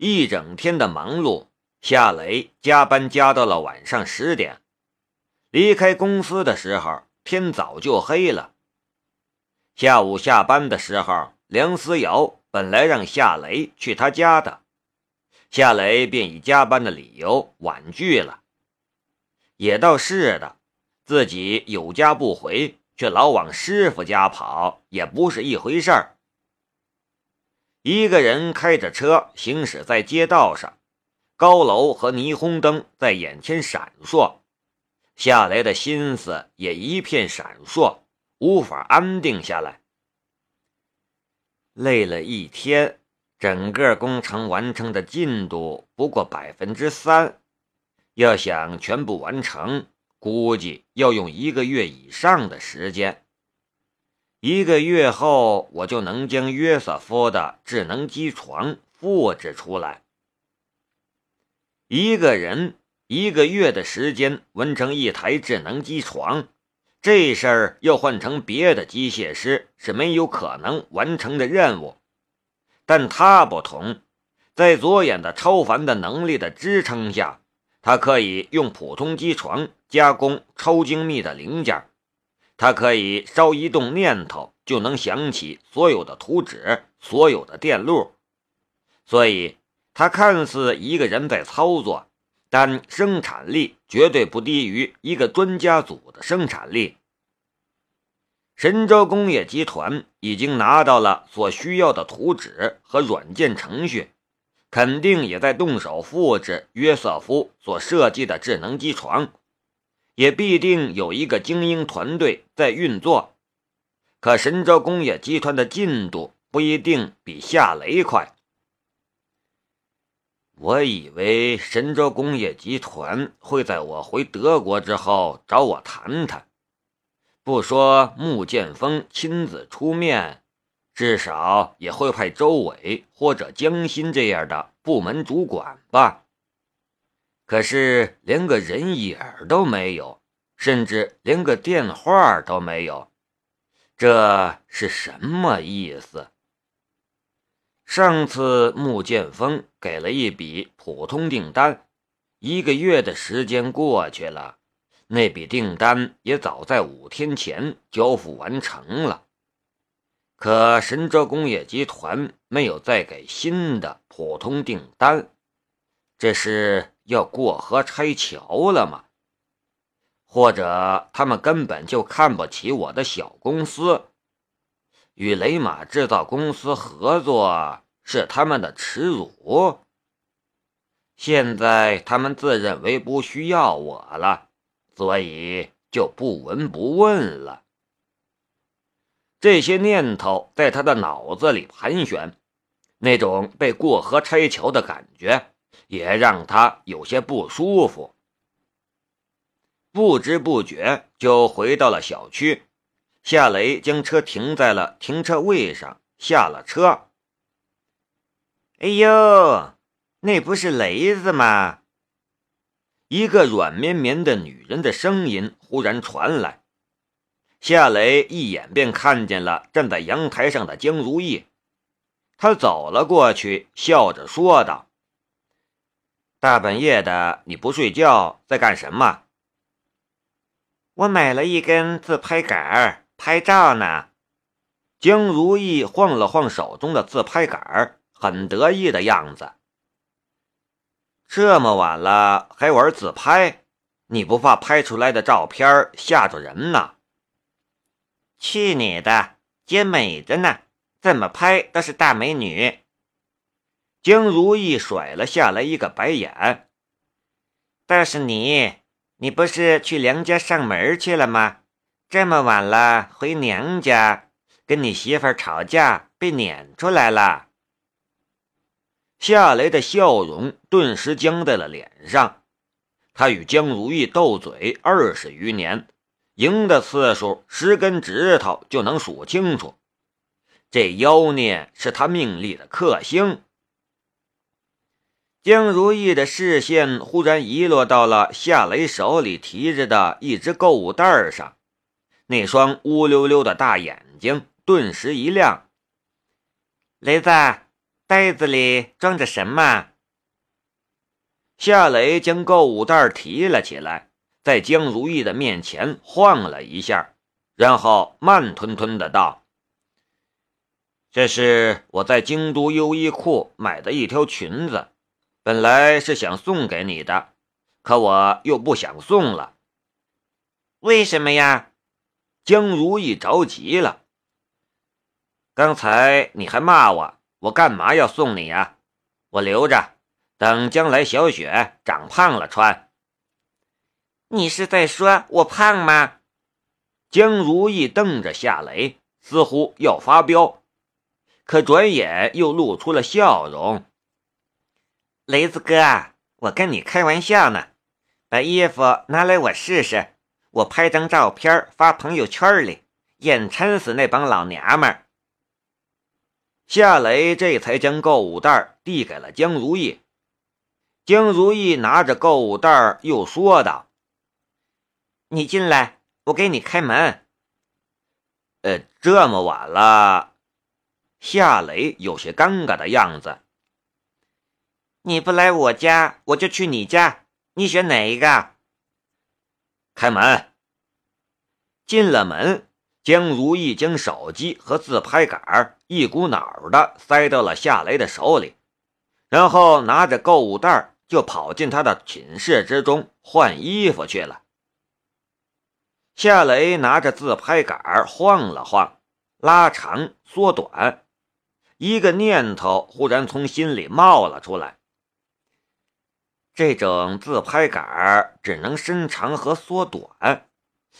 一整天的忙碌，夏雷加班加到了晚上十点。离开公司的时候，天早就黑了。下午下班的时候，梁思瑶本来让夏雷去他家的，夏雷便以加班的理由婉拒了。也倒是的，自己有家不回，却老往师傅家跑，也不是一回事儿。一个人开着车行驶在街道上，高楼和霓虹灯在眼前闪烁，夏雷的心思也一片闪烁。无法安定下来，累了一天，整个工程完成的进度不过百分之三，要想全部完成，估计要用一个月以上的时间。一个月后，我就能将约瑟夫的智能机床复制出来。一个人一个月的时间完成一台智能机床。这事儿要换成别的机械师是没有可能完成的任务，但他不同，在左眼的超凡的能力的支撑下，他可以用普通机床加工超精密的零件，他可以稍一动念头就能想起所有的图纸、所有的电路，所以他看似一个人在操作。但生产力绝对不低于一个专家组的生产力。神州工业集团已经拿到了所需要的图纸和软件程序，肯定也在动手复制约瑟夫所设计的智能机床，也必定有一个精英团队在运作。可神州工业集团的进度不一定比夏雷快。我以为神州工业集团会在我回德国之后找我谈谈，不说穆剑锋亲自出面，至少也会派周伟或者江心这样的部门主管吧。可是连个人影都没有，甚至连个电话都没有，这是什么意思？上次穆剑锋给了一笔普通订单，一个月的时间过去了，那笔订单也早在五天前交付完成了。可神州工业集团没有再给新的普通订单，这是要过河拆桥了吗？或者他们根本就看不起我的小公司？与雷马制造公司合作是他们的耻辱。现在他们自认为不需要我了，所以就不闻不问了。这些念头在他的脑子里盘旋，那种被过河拆桥的感觉也让他有些不舒服。不知不觉就回到了小区。夏雷将车停在了停车位上，下了车。哎呦，那不是雷子吗？一个软绵绵的女人的声音忽然传来。夏雷一眼便看见了站在阳台上的江如意，他走了过去，笑着说道：“大半夜的，你不睡觉，在干什么？”我买了一根自拍杆拍照呢，江如意晃了晃手中的自拍杆很得意的样子。这么晚了还玩自拍，你不怕拍出来的照片吓着人呢？去你的，姐美着呢，怎么拍都是大美女。江如意甩了下来一个白眼。倒是你，你不是去梁家上门去了吗？这么晚了，回娘家，跟你媳妇吵架被撵出来了。夏雷的笑容顿时僵在了脸上。他与江如意斗嘴二十余年，赢的次数十根指头就能数清楚。这妖孽是他命里的克星。江如意的视线忽然遗落到了夏雷手里提着的一只购物袋上。那双乌溜溜的大眼睛顿时一亮。雷子，袋子里装着什么？夏雷将购物袋提了起来，在江如意的面前晃了一下，然后慢吞吞的道：“这是我在京都优衣库买的一条裙子，本来是想送给你的，可我又不想送了。为什么呀？”江如意着急了。刚才你还骂我，我干嘛要送你呀？我留着。等将来小雪长胖了穿。你是在说我胖吗？江如意瞪着夏雷，似乎要发飙，可转眼又露出了笑容。雷子哥，我跟你开玩笑呢，把衣服拿来我试试，我拍张照片发朋友圈里，眼馋死那帮老娘们。夏雷这才将购物袋递给了江如意。江如意拿着购物袋，又说道：“你进来，我给你开门。”呃，这么晚了，夏雷有些尴尬的样子。你不来我家，我就去你家，你选哪一个？开门。进了门，江如意将手机和自拍杆一股脑的塞到了夏雷的手里，然后拿着购物袋。就跑进他的寝室之中换衣服去了。夏雷拿着自拍杆晃了晃，拉长缩短，一个念头忽然从心里冒了出来：这种自拍杆只能伸长和缩短，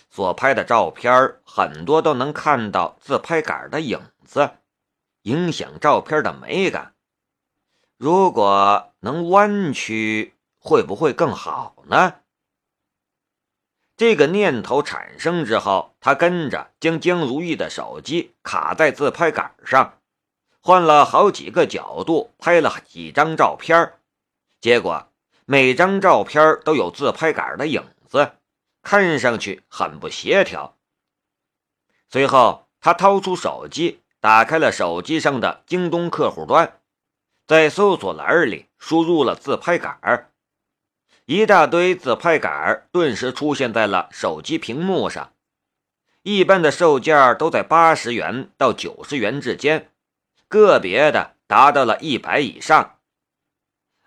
所拍的照片很多都能看到自拍杆的影子，影响照片的美感。如果能弯曲，会不会更好呢？这个念头产生之后，他跟着将江如意的手机卡在自拍杆上，换了好几个角度拍了几张照片，结果每张照片都有自拍杆的影子，看上去很不协调。随后，他掏出手机，打开了手机上的京东客户端。在搜索栏里输入了自拍杆一大堆自拍杆顿时出现在了手机屏幕上。一般的售价都在八十元到九十元之间，个别的达到了一百以上。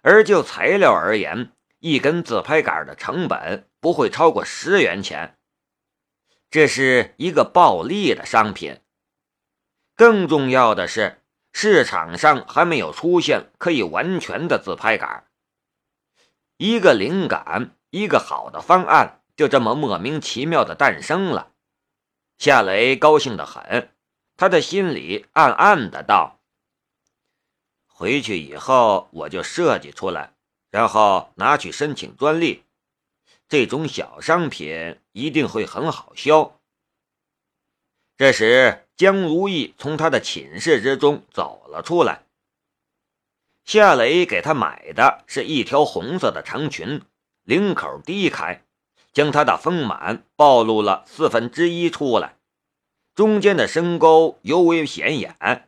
而就材料而言，一根自拍杆的成本不会超过十元钱，这是一个暴利的商品。更重要的是。市场上还没有出现可以完全的自拍杆，一个灵感，一个好的方案，就这么莫名其妙的诞生了。夏雷高兴的很，他的心里暗暗的道：“回去以后我就设计出来，然后拿去申请专利，这种小商品一定会很好销。”这时。江如意从他的寝室之中走了出来。夏雷给他买的是一条红色的长裙，领口低开，将她的丰满暴露了四分之一出来，中间的深沟尤为显眼，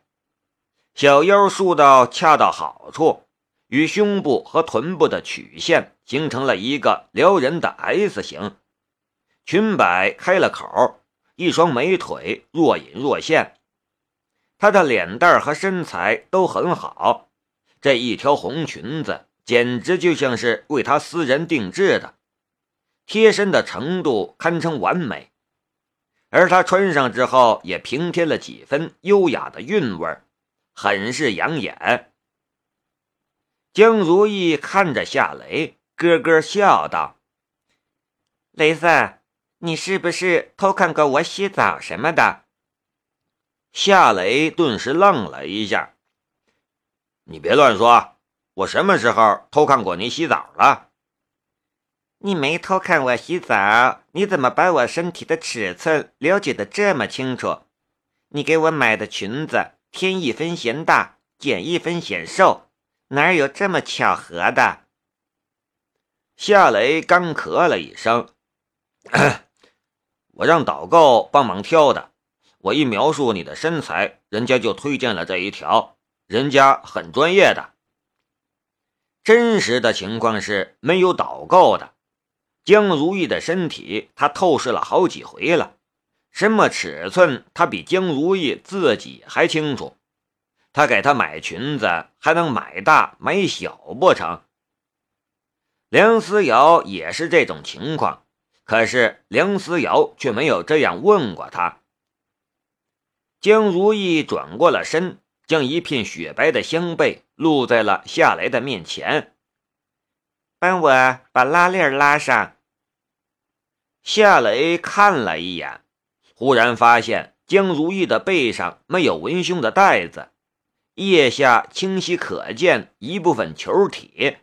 小腰束到恰到好处，与胸部和臀部的曲线形成了一个撩人的 S 型，裙摆开了口。一双美腿若隐若现，她的脸蛋和身材都很好，这一条红裙子简直就像是为她私人定制的，贴身的程度堪称完美，而她穿上之后也平添了几分优雅的韵味很是养眼。江如意看着夏雷，咯咯笑道：“雷子。”你是不是偷看过我洗澡什么的？夏雷顿时愣了一下。你别乱说，我什么时候偷看过你洗澡了？你没偷看我洗澡，你怎么把我身体的尺寸了解的这么清楚？你给我买的裙子，添一分嫌大，减一分显瘦，哪有这么巧合的？夏雷干咳了一声。我让导购帮忙挑的，我一描述你的身材，人家就推荐了这一条，人家很专业的。真实的情况是没有导购的。江如意的身体，他透视了好几回了，什么尺寸，他比江如意自己还清楚。他给她买裙子，还能买大买小不成？梁思瑶也是这种情况，可是梁思瑶却没有这样问过他。江如意转过了身，将一片雪白的香被露在了夏雷的面前，帮我把拉链拉上。夏雷看了一眼，忽然发现江如意的背上没有文胸的带子。腋下清晰可见一部分球体，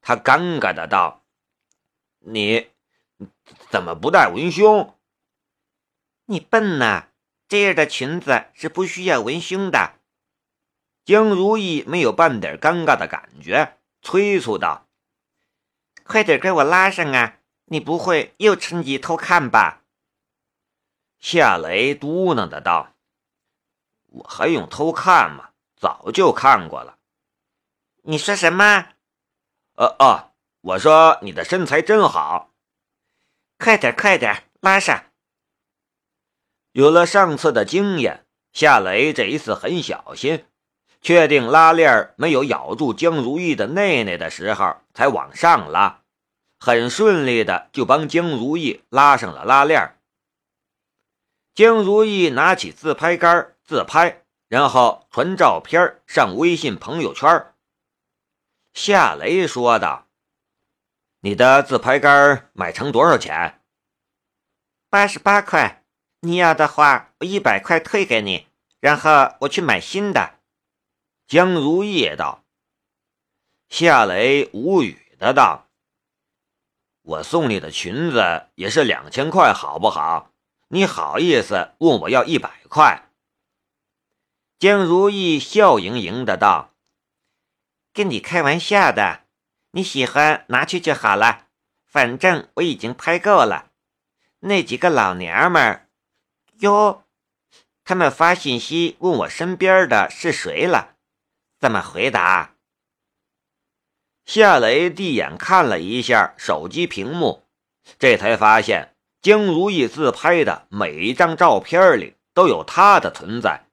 他尴尬的道：“你怎么不带文胸？你笨呐！这样的裙子是不需要文胸的。”江如意没有半点尴尬的感觉，催促道：“快点给我拉上啊！你不会又趁机偷看吧？”夏雷嘟囔的道：“我还用偷看吗？”早就看过了。你说什么？呃哦，我说你的身材真好。快点，快点，拉上。有了上次的经验，夏雷这一次很小心，确定拉链没有咬住江如意的内内的时候，才往上拉，很顺利的就帮江如意拉上了拉链。江如意拿起自拍杆自拍。然后传照片上微信朋友圈。夏雷说道：“你的自拍杆买成多少钱？八十八块。你要的话，我一百块退给你，然后我去买新的。”江如意也道。夏雷无语的道：“我送你的裙子也是两千块，好不好？你好意思问我要一百块？”江如意笑盈盈的道：“跟你开玩笑的，你喜欢拿去就好了。反正我已经拍够了。那几个老娘们儿，哟，他们发信息问我身边的是谁了，怎么回答？”夏雷递眼看了一下手机屏幕，这才发现江如意自拍的每一张照片里都有她的存在。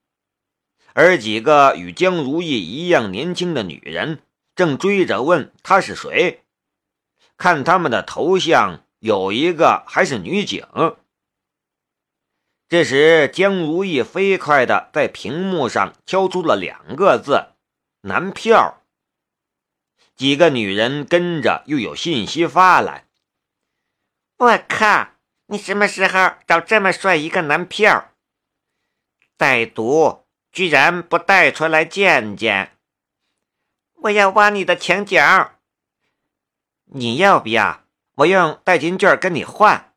而几个与江如意一样年轻的女人正追着问她是谁，看他们的头像，有一个还是女警。这时，江如意飞快的在屏幕上敲出了两个字：“男票。”几个女人跟着又有信息发来：“我靠，你什么时候找这么帅一个男票？”歹毒。居然不带出来见见！我要挖你的墙角！你要不要？我用代金券跟你换。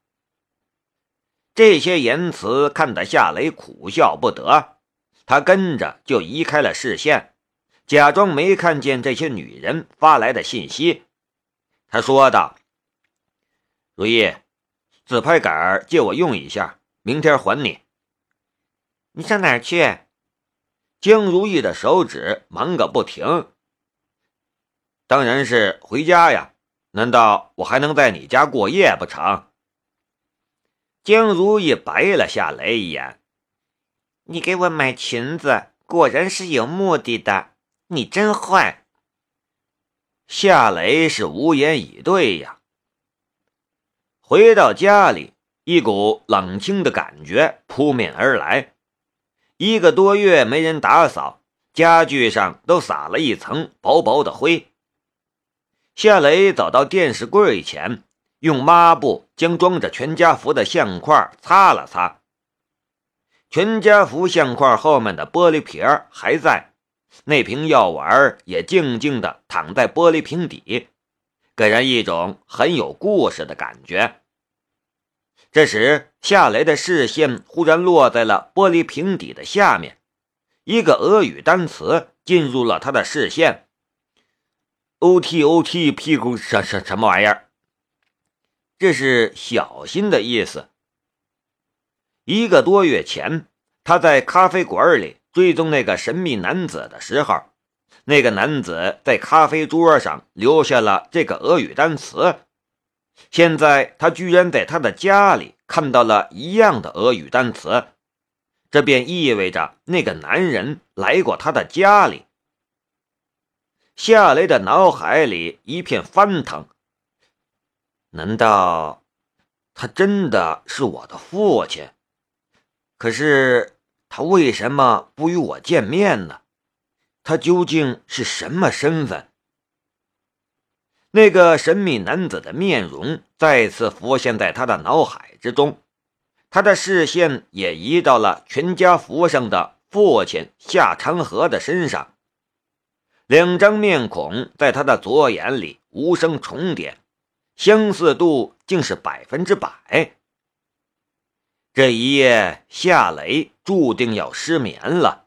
这些言辞看得夏雷苦笑不得，他跟着就移开了视线，假装没看见这些女人发来的信息。他说道：“如意，自拍杆借我用一下，明天还你。”你上哪儿去？江如意的手指忙个不停。当然是回家呀！难道我还能在你家过夜不成？江如意白了夏雷一眼：“你给我买裙子，果然是有目的的。你真坏。”夏雷是无言以对呀。回到家里，一股冷清的感觉扑面而来。一个多月没人打扫，家具上都撒了一层薄薄的灰。夏雷走到电视柜前，用抹布将装着全家福的相框擦了擦。全家福相框后面的玻璃瓶还在，那瓶药丸也静静地躺在玻璃瓶底，给人一种很有故事的感觉。这时，夏雷的视线忽然落在了玻璃瓶底的下面，一个俄语单词进入了他的视线。O T O T 屁股什什什么玩意儿？这是小心的意思。一个多月前，他在咖啡馆里追踪那个神秘男子的时候，那个男子在咖啡桌上留下了这个俄语单词。现在他居然在他的家里看到了一样的俄语单词，这便意味着那个男人来过他的家里。夏雷的脑海里一片翻腾。难道他真的是我的父亲？可是他为什么不与我见面呢？他究竟是什么身份？那个神秘男子的面容再次浮现在他的脑海之中，他的视线也移到了全家福上的父亲夏长河的身上。两张面孔在他的左眼里无声重叠，相似度竟是百分之百。这一夜，夏雷注定要失眠了。